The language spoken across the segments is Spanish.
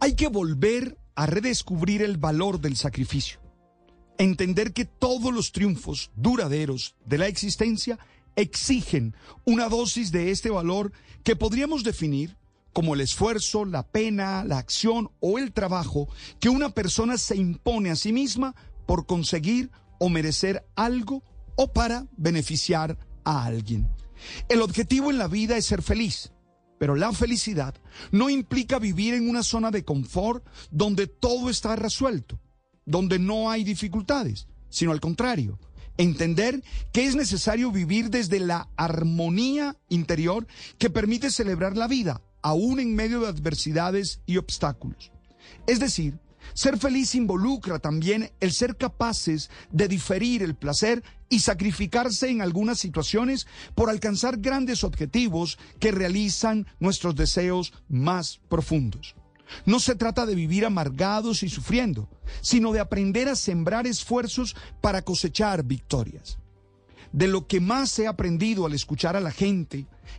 Hay que volver a redescubrir el valor del sacrificio. Entender que todos los triunfos duraderos de la existencia exigen una dosis de este valor que podríamos definir como el esfuerzo, la pena, la acción o el trabajo que una persona se impone a sí misma por conseguir o merecer algo o para beneficiar a alguien. El objetivo en la vida es ser feliz, pero la felicidad no implica vivir en una zona de confort donde todo está resuelto, donde no hay dificultades, sino al contrario, entender que es necesario vivir desde la armonía interior que permite celebrar la vida, aún en medio de adversidades y obstáculos. Es decir, ser feliz involucra también el ser capaces de diferir el placer y sacrificarse en algunas situaciones por alcanzar grandes objetivos que realizan nuestros deseos más profundos. No se trata de vivir amargados y sufriendo, sino de aprender a sembrar esfuerzos para cosechar victorias. De lo que más he aprendido al escuchar a la gente,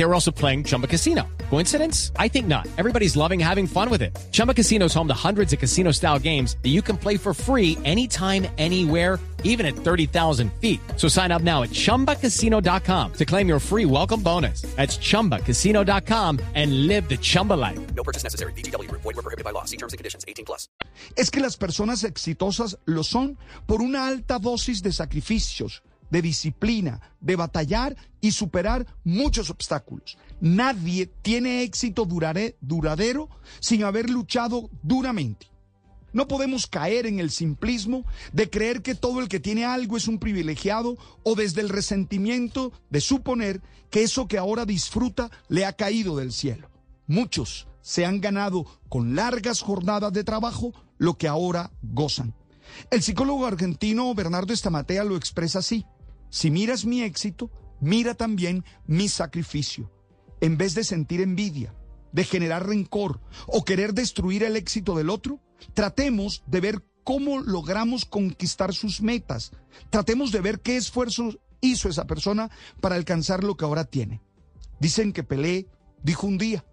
They were also playing Chumba Casino. Coincidence? I think not. Everybody's loving having fun with it. Chumba Casino is home to hundreds of casino style games that you can play for free anytime, anywhere even at 30,000 feet. So sign up now at ChumbaCasino.com to claim your free welcome bonus. That's ChumbaCasino.com and live the Chumba life. No purchase necessary. VGW. Void were prohibited by law. See terms and conditions. 18 plus. Es que las personas exitosas lo son por una alta dosis de sacrificios, de disciplina, de batallar y superar muchos obstáculos. Nadie tiene éxito duradero sin haber luchado duramente. No podemos caer en el simplismo de creer que todo el que tiene algo es un privilegiado o desde el resentimiento de suponer que eso que ahora disfruta le ha caído del cielo. Muchos se han ganado con largas jornadas de trabajo lo que ahora gozan. El psicólogo argentino Bernardo Estamatea lo expresa así. Si miras mi éxito, mira también mi sacrificio. En vez de sentir envidia, de generar rencor o querer destruir el éxito del otro, tratemos de ver cómo logramos conquistar sus metas. Tratemos de ver qué esfuerzos hizo esa persona para alcanzar lo que ahora tiene. Dicen que Pelé dijo un día,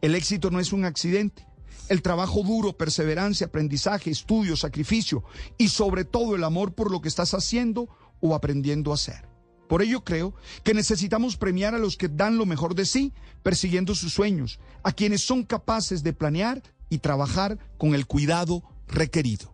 el éxito no es un accidente. El trabajo duro, perseverancia, aprendizaje, estudio, sacrificio y sobre todo el amor por lo que estás haciendo o aprendiendo a hacer. Por ello creo que necesitamos premiar a los que dan lo mejor de sí, persiguiendo sus sueños, a quienes son capaces de planear y trabajar con el cuidado requerido.